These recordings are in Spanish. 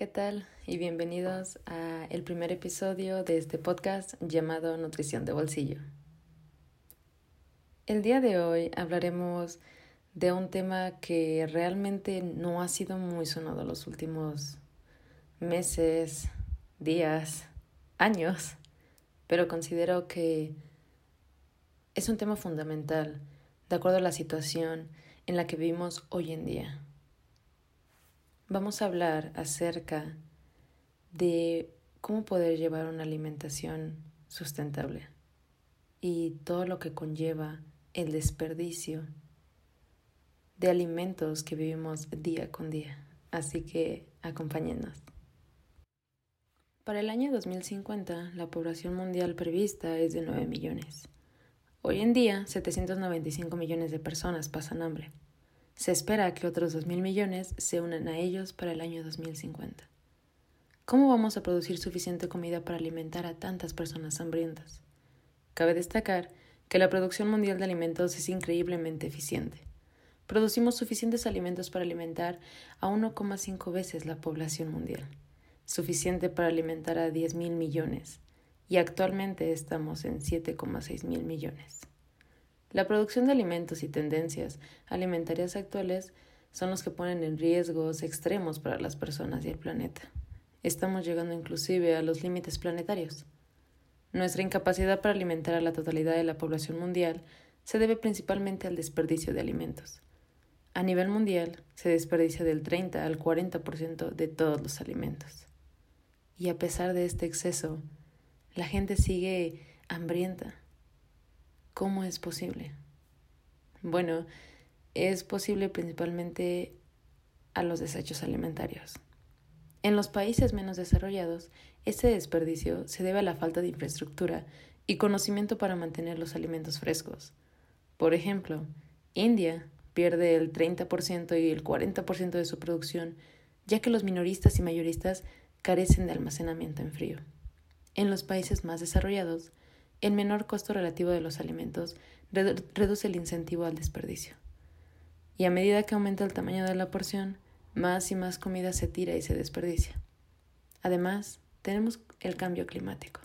¿qué tal? Y bienvenidos a el primer episodio de este podcast llamado Nutrición de Bolsillo. El día de hoy hablaremos de un tema que realmente no ha sido muy sonado los últimos meses, días, años, pero considero que es un tema fundamental de acuerdo a la situación en la que vivimos hoy en día. Vamos a hablar acerca de cómo poder llevar una alimentación sustentable y todo lo que conlleva el desperdicio de alimentos que vivimos día con día. Así que acompáñenos. Para el año 2050, la población mundial prevista es de 9 millones. Hoy en día, 795 millones de personas pasan hambre. Se espera que otros 2.000 millones se unan a ellos para el año 2050. ¿Cómo vamos a producir suficiente comida para alimentar a tantas personas hambrientas? Cabe destacar que la producción mundial de alimentos es increíblemente eficiente. Producimos suficientes alimentos para alimentar a 1,5 veces la población mundial, suficiente para alimentar a 10.000 millones, y actualmente estamos en 7,6 mil millones. La producción de alimentos y tendencias alimentarias actuales son los que ponen en riesgos extremos para las personas y el planeta. Estamos llegando inclusive a los límites planetarios. Nuestra incapacidad para alimentar a la totalidad de la población mundial se debe principalmente al desperdicio de alimentos. A nivel mundial se desperdicia del 30 al 40% de todos los alimentos. Y a pesar de este exceso, la gente sigue hambrienta ¿Cómo es posible? Bueno, es posible principalmente a los desechos alimentarios. En los países menos desarrollados, este desperdicio se debe a la falta de infraestructura y conocimiento para mantener los alimentos frescos. Por ejemplo, India pierde el 30% y el 40% de su producción, ya que los minoristas y mayoristas carecen de almacenamiento en frío. En los países más desarrollados, el menor costo relativo de los alimentos reduce el incentivo al desperdicio. Y a medida que aumenta el tamaño de la porción, más y más comida se tira y se desperdicia. Además, tenemos el cambio climático.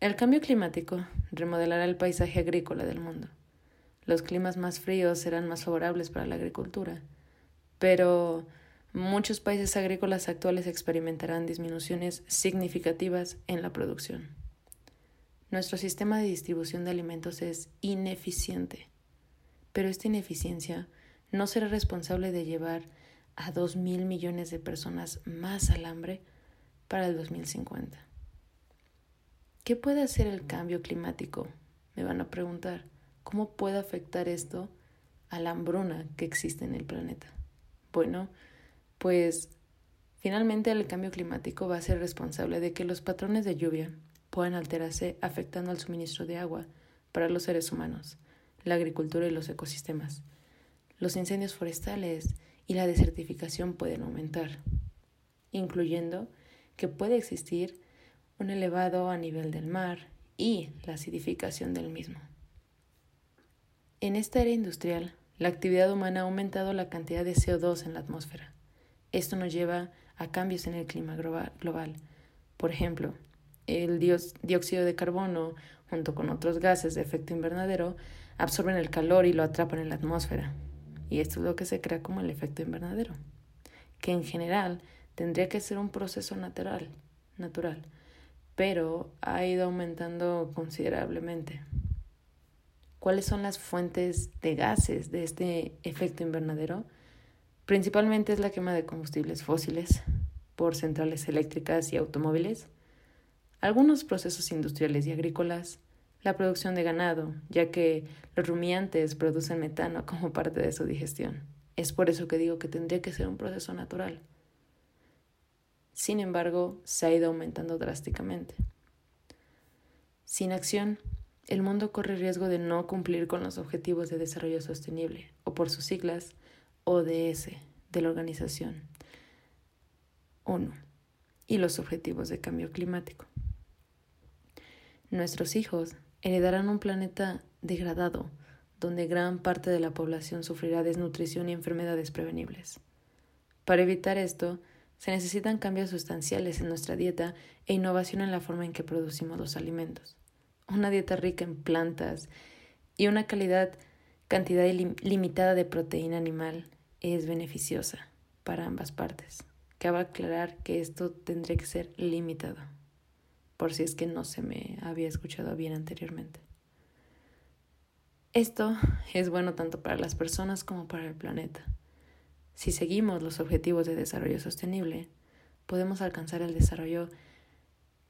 El cambio climático remodelará el paisaje agrícola del mundo. Los climas más fríos serán más favorables para la agricultura, pero muchos países agrícolas actuales experimentarán disminuciones significativas en la producción. Nuestro sistema de distribución de alimentos es ineficiente, pero esta ineficiencia no será responsable de llevar a dos mil millones de personas más al hambre para el 2050. ¿Qué puede hacer el cambio climático? Me van a preguntar. ¿Cómo puede afectar esto a la hambruna que existe en el planeta? Bueno, pues finalmente el cambio climático va a ser responsable de que los patrones de lluvia pueden alterarse afectando al suministro de agua para los seres humanos, la agricultura y los ecosistemas. Los incendios forestales y la desertificación pueden aumentar, incluyendo que puede existir un elevado a nivel del mar y la acidificación del mismo. En esta era industrial, la actividad humana ha aumentado la cantidad de CO2 en la atmósfera. Esto nos lleva a cambios en el clima global. Por ejemplo, el dióxido de carbono, junto con otros gases de efecto invernadero, absorben el calor y lo atrapan en la atmósfera. Y esto es lo que se crea como el efecto invernadero, que en general tendría que ser un proceso natural, natural, pero ha ido aumentando considerablemente. ¿Cuáles son las fuentes de gases de este efecto invernadero? Principalmente es la quema de combustibles fósiles por centrales eléctricas y automóviles, algunos procesos industriales y agrícolas, la producción de ganado, ya que los rumiantes producen metano como parte de su digestión. Es por eso que digo que tendría que ser un proceso natural. Sin embargo, se ha ido aumentando drásticamente. Sin acción, el mundo corre riesgo de no cumplir con los Objetivos de Desarrollo Sostenible, o por sus siglas, ODS, de la organización ONU, y los Objetivos de Cambio Climático. Nuestros hijos heredarán un planeta degradado, donde gran parte de la población sufrirá desnutrición y enfermedades prevenibles. Para evitar esto, Se necesitan cambios sustanciales en nuestra dieta e innovación en la forma en que producimos los alimentos. Una dieta rica en plantas y una calidad, cantidad limitada de proteína animal es beneficiosa para ambas partes. Cabe aclarar que esto tendría que ser limitado, por si es que no se me había escuchado bien anteriormente. Esto es bueno tanto para las personas como para el planeta. Si seguimos los objetivos de desarrollo sostenible, podemos alcanzar el desarrollo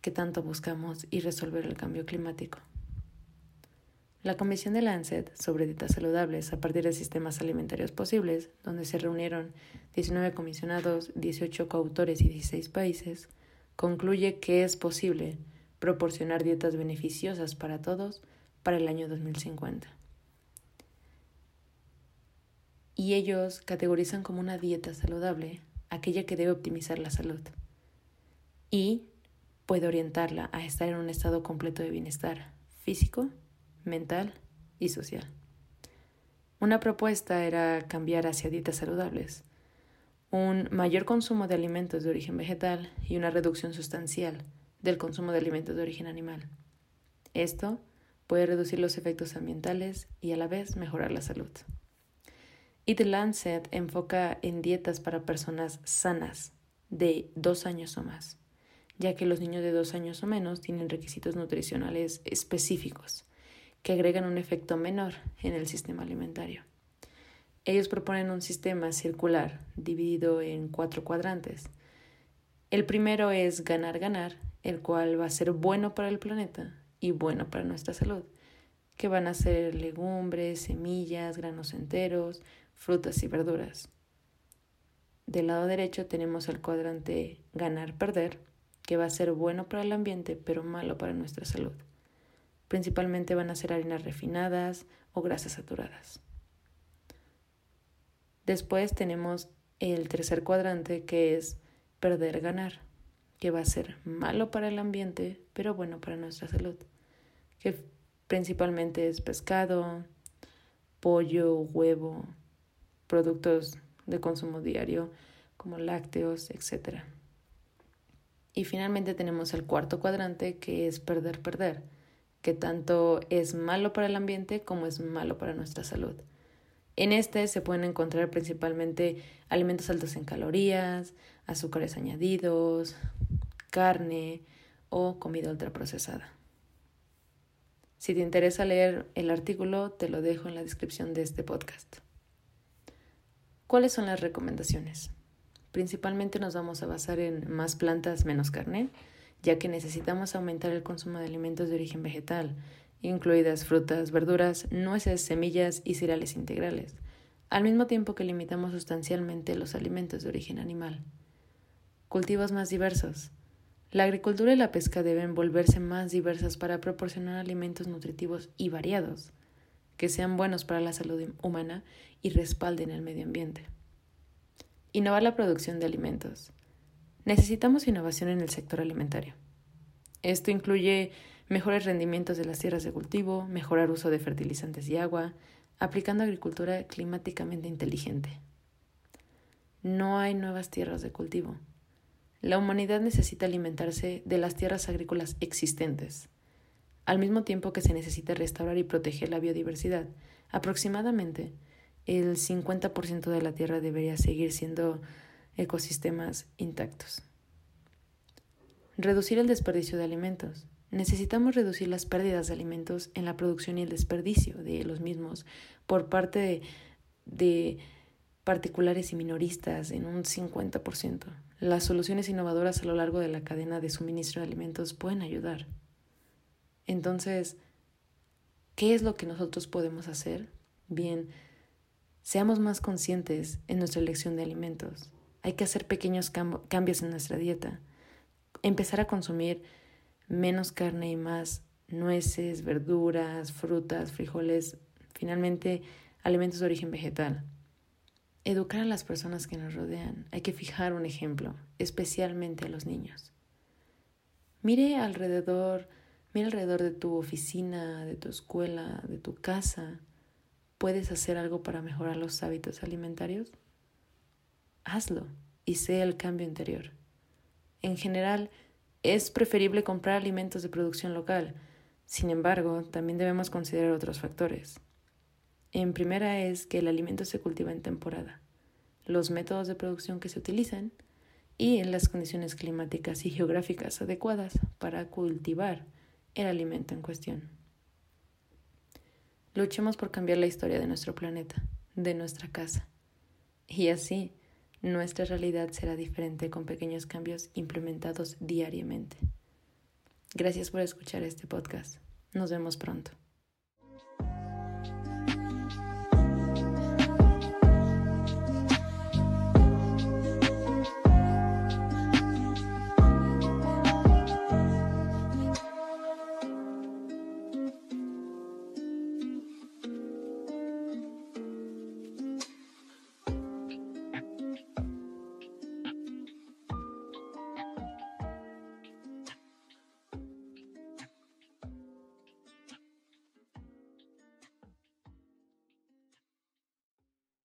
que tanto buscamos y resolver el cambio climático. La Comisión de Lancet sobre dietas saludables a partir de sistemas alimentarios posibles, donde se reunieron 19 comisionados, 18 coautores y 16 países, concluye que es posible proporcionar dietas beneficiosas para todos para el año 2050 y ellos categorizan como una dieta saludable aquella que debe optimizar la salud y puede orientarla a estar en un estado completo de bienestar físico, mental y social. Una propuesta era cambiar hacia dietas saludables, un mayor consumo de alimentos de origen vegetal y una reducción sustancial del consumo de alimentos de origen animal. Esto puede reducir los efectos ambientales y a la vez mejorar la salud. Y The Lancet enfoca en dietas para personas sanas de dos años o más, ya que los niños de dos años o menos tienen requisitos nutricionales específicos que agregan un efecto menor en el sistema alimentario. Ellos proponen un sistema circular dividido en cuatro cuadrantes. El primero es ganar-ganar, el cual va a ser bueno para el planeta y bueno para nuestra salud, que van a ser legumbres, semillas, granos enteros, frutas y verduras. Del lado derecho tenemos el cuadrante ganar-perder, que va a ser bueno para el ambiente pero malo para nuestra salud. Principalmente van a ser harinas refinadas o grasas saturadas. Después tenemos el tercer cuadrante que es perder-ganar, que va a ser malo para el ambiente pero bueno para nuestra salud, que principalmente es pescado, pollo, huevo, productos de consumo diario como lácteos, etc. Y finalmente tenemos el cuarto cuadrante que es perder-perder, que tanto es malo para el ambiente como es malo para nuestra salud. En este se pueden encontrar principalmente alimentos altos en calorías, azúcares añadidos, carne o comida ultraprocesada. Si te interesa leer el artículo, te lo dejo en la descripción de este podcast. ¿Cuáles son las recomendaciones? Principalmente nos vamos a basar en más plantas, menos carne, ya que necesitamos aumentar el consumo de alimentos de origen vegetal, incluidas frutas, verduras, nueces, semillas y cereales integrales, al mismo tiempo que limitamos sustancialmente los alimentos de origen animal. Cultivos más diversos. La agricultura y la pesca deben volverse más diversas para proporcionar alimentos nutritivos y variados que sean buenos para la salud humana y respalden el medio ambiente. Innovar la producción de alimentos. Necesitamos innovación en el sector alimentario. Esto incluye mejores rendimientos de las tierras de cultivo, mejorar uso de fertilizantes y agua, aplicando agricultura climáticamente inteligente. No hay nuevas tierras de cultivo. La humanidad necesita alimentarse de las tierras agrícolas existentes al mismo tiempo que se necesita restaurar y proteger la biodiversidad. Aproximadamente el 50% de la Tierra debería seguir siendo ecosistemas intactos. Reducir el desperdicio de alimentos. Necesitamos reducir las pérdidas de alimentos en la producción y el desperdicio de los mismos por parte de, particulares y minoristas en un 50%. Las soluciones innovadoras a lo largo de la cadena de suministro de alimentos pueden ayudar. Entonces, ¿qué es lo que nosotros podemos hacer? Bien, seamos más conscientes en nuestra elección de alimentos. Hay que hacer pequeños cambios en nuestra dieta. Empezar a consumir menos carne y más nueces, verduras, frutas, frijoles, finalmente alimentos de origen vegetal. Educar a las personas que nos rodean. Hay que fijar un ejemplo, especialmente a los niños. Mire alrededor Mira alrededor de tu oficina, de tu escuela, de tu casa. ¿Puedes hacer algo para mejorar los hábitos alimentarios? Hazlo. y sea el cambio interior. En general, es preferible comprar alimentos de producción local, sin embargo, también debemos considerar otros factores. En primera es que el alimento se cultiva en temporada, los métodos de producción que se utilizan y en las condiciones climáticas y geográficas adecuadas para cultivar el alimento en cuestión. Luchemos por cambiar la historia de nuestro planeta, de nuestra casa. Y así, nuestra realidad será diferente con pequeños cambios implementados diariamente. Gracias por escuchar este podcast. Nos vemos pronto.